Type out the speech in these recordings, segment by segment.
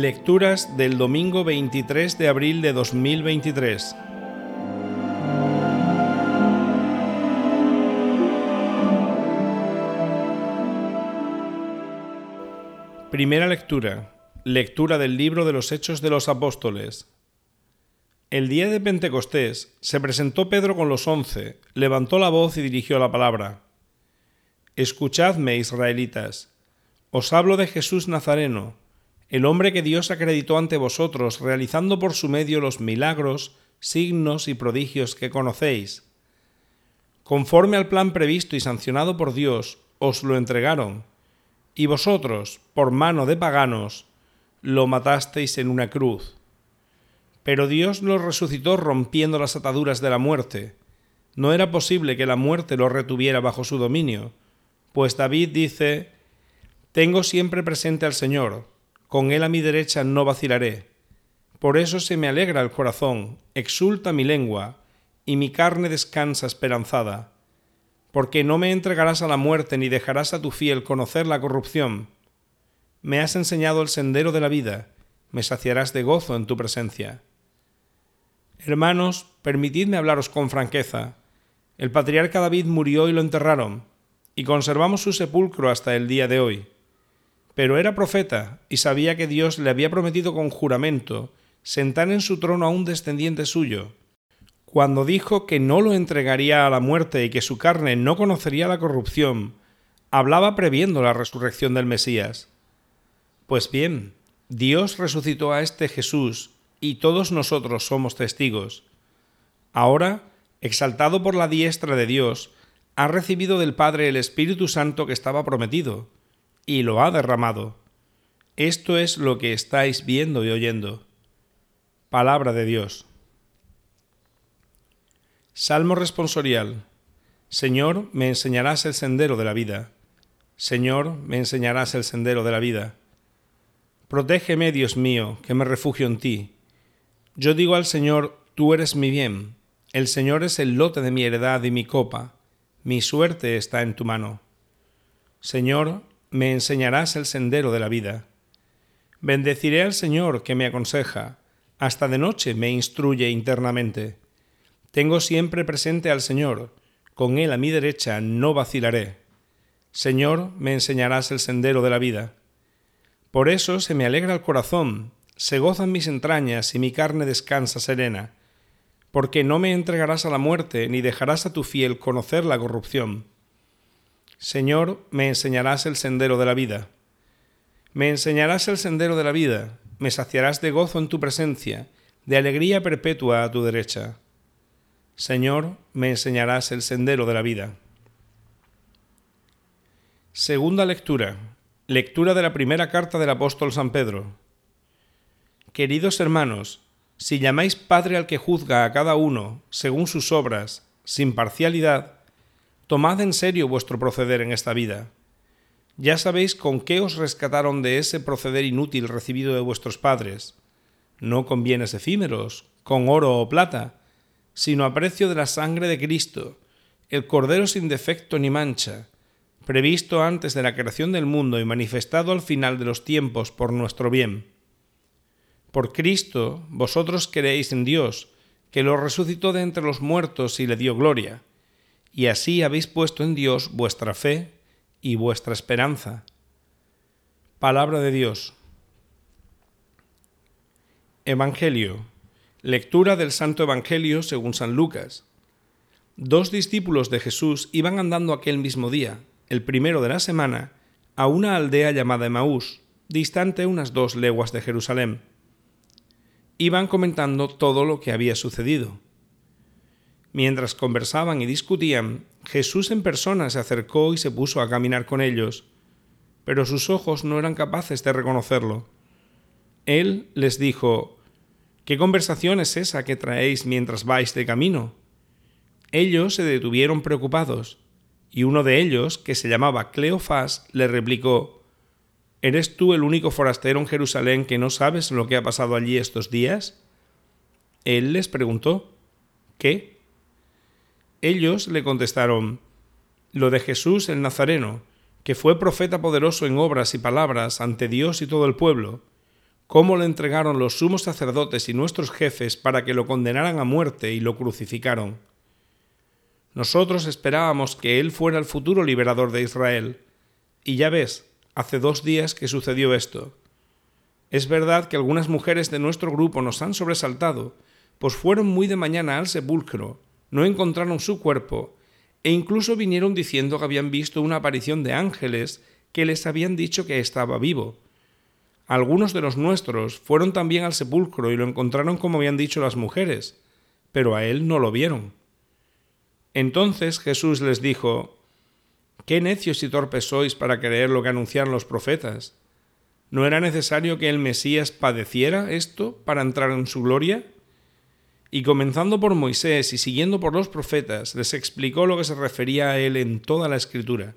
Lecturas del domingo 23 de abril de 2023. Primera lectura. Lectura del libro de los Hechos de los Apóstoles. El día de Pentecostés se presentó Pedro con los once, levantó la voz y dirigió la palabra. Escuchadme, israelitas. Os hablo de Jesús Nazareno, el hombre que Dios acreditó ante vosotros, realizando por su medio los milagros, signos y prodigios que conocéis. Conforme al plan previsto y sancionado por Dios, os lo entregaron, y vosotros, por mano de paganos, lo matasteis en una cruz. Pero Dios lo resucitó rompiendo las ataduras de la muerte. No era posible que la muerte lo retuviera bajo su dominio, pues David dice, Tengo siempre presente al Señor, con él a mi derecha no vacilaré. Por eso se me alegra el corazón, exulta mi lengua, y mi carne descansa esperanzada. Porque no me entregarás a la muerte ni dejarás a tu fiel conocer la corrupción. Me has enseñado el sendero de la vida, me saciarás de gozo en tu presencia. Hermanos, permitidme hablaros con franqueza. El patriarca David murió y lo enterraron, y conservamos su sepulcro hasta el día de hoy. Pero era profeta y sabía que Dios le había prometido con juramento sentar en su trono a un descendiente suyo. Cuando dijo que no lo entregaría a la muerte y que su carne no conocería la corrupción, hablaba previendo la resurrección del Mesías. Pues bien, Dios resucitó a este Jesús y todos nosotros somos testigos. Ahora, exaltado por la diestra de Dios, ha recibido del Padre el Espíritu Santo que estaba prometido, y lo ha derramado. Esto es lo que estáis viendo y oyendo. Palabra de Dios. Salmo responsorial. Señor, me enseñarás el sendero de la vida. Señor, me enseñarás el sendero de la vida. Protégeme, Dios mío, que me refugio en ti. Yo digo al Señor, tú eres mi bien. El Señor es el lote de mi heredad y mi copa. Mi suerte está en tu mano. Señor, me enseñarás el sendero de la vida. Bendeciré al Señor que me aconseja, hasta de noche me instruye internamente. Tengo siempre presente al Señor, con Él a mi derecha no vacilaré. Señor, me enseñarás el sendero de la vida. Por eso se me alegra el corazón, se gozan mis entrañas y mi carne descansa serena, porque no me entregarás a la muerte ni dejarás a tu fiel conocer la corrupción. Señor, me enseñarás el sendero de la vida. Me enseñarás el sendero de la vida, me saciarás de gozo en tu presencia, de alegría perpetua a tu derecha. Señor, me enseñarás el sendero de la vida. Segunda lectura. Lectura de la primera carta del apóstol San Pedro. Queridos hermanos, si llamáis Padre al que juzga a cada uno según sus obras, sin parcialidad, tomad en serio vuestro proceder en esta vida. Ya sabéis con qué os rescataron de ese proceder inútil recibido de vuestros padres, no con bienes efímeros, con oro o plata, sino a precio de la sangre de Cristo, el Cordero sin defecto ni mancha, previsto antes de la creación del mundo y manifestado al final de los tiempos por nuestro bien. Por Cristo vosotros creéis en Dios, que lo resucitó de entre los muertos y le dio gloria, y así habéis puesto en Dios vuestra fe y vuestra esperanza. Palabra de Dios. Evangelio. Lectura del Santo Evangelio según San Lucas. Dos discípulos de Jesús iban andando aquel mismo día, el primero de la semana, a una aldea llamada Emaús, distante unas dos leguas de Jerusalén iban comentando todo lo que había sucedido. Mientras conversaban y discutían, Jesús en persona se acercó y se puso a caminar con ellos, pero sus ojos no eran capaces de reconocerlo. Él les dijo, ¿Qué conversación es esa que traéis mientras vais de camino? Ellos se detuvieron preocupados, y uno de ellos, que se llamaba Cleofás, le replicó, ¿Eres tú el único forastero en Jerusalén que no sabes lo que ha pasado allí estos días? Él les preguntó, ¿qué? Ellos le contestaron, lo de Jesús el Nazareno, que fue profeta poderoso en obras y palabras ante Dios y todo el pueblo, cómo lo entregaron los sumos sacerdotes y nuestros jefes para que lo condenaran a muerte y lo crucificaron. Nosotros esperábamos que Él fuera el futuro liberador de Israel. Y ya ves, hace dos días que sucedió esto. Es verdad que algunas mujeres de nuestro grupo nos han sobresaltado, pues fueron muy de mañana al sepulcro, no encontraron su cuerpo, e incluso vinieron diciendo que habían visto una aparición de ángeles que les habían dicho que estaba vivo. Algunos de los nuestros fueron también al sepulcro y lo encontraron como habían dicho las mujeres, pero a él no lo vieron. Entonces Jesús les dijo, Qué necios y torpes sois para creer lo que anunciaron los profetas. ¿No era necesario que el Mesías padeciera esto para entrar en su gloria? Y comenzando por Moisés y siguiendo por los profetas, les explicó lo que se refería a él en toda la escritura.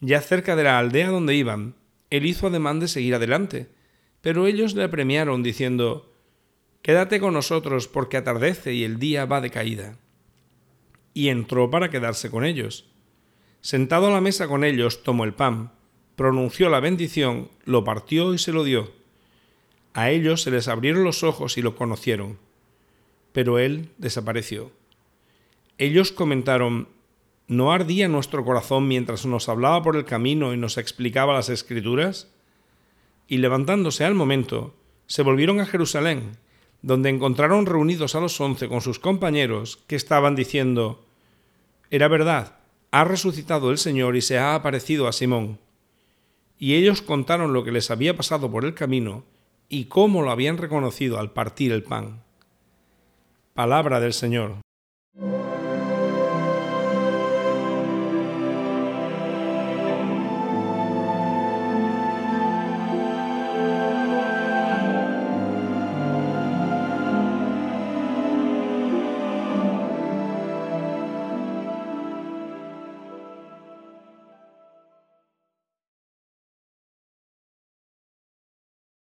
Ya cerca de la aldea donde iban, él hizo ademán de seguir adelante, pero ellos le premiaron diciendo, Quédate con nosotros porque atardece y el día va de caída. Y entró para quedarse con ellos. Sentado a la mesa con ellos, tomó el pan, pronunció la bendición, lo partió y se lo dio. A ellos se les abrieron los ojos y lo conocieron, pero él desapareció. Ellos comentaron, ¿no ardía nuestro corazón mientras nos hablaba por el camino y nos explicaba las escrituras? Y levantándose al momento, se volvieron a Jerusalén, donde encontraron reunidos a los once con sus compañeros que estaban diciendo, Era verdad, ha resucitado el Señor y se ha aparecido a Simón. Y ellos contaron lo que les había pasado por el camino y cómo lo habían reconocido al partir el pan. Palabra del Señor.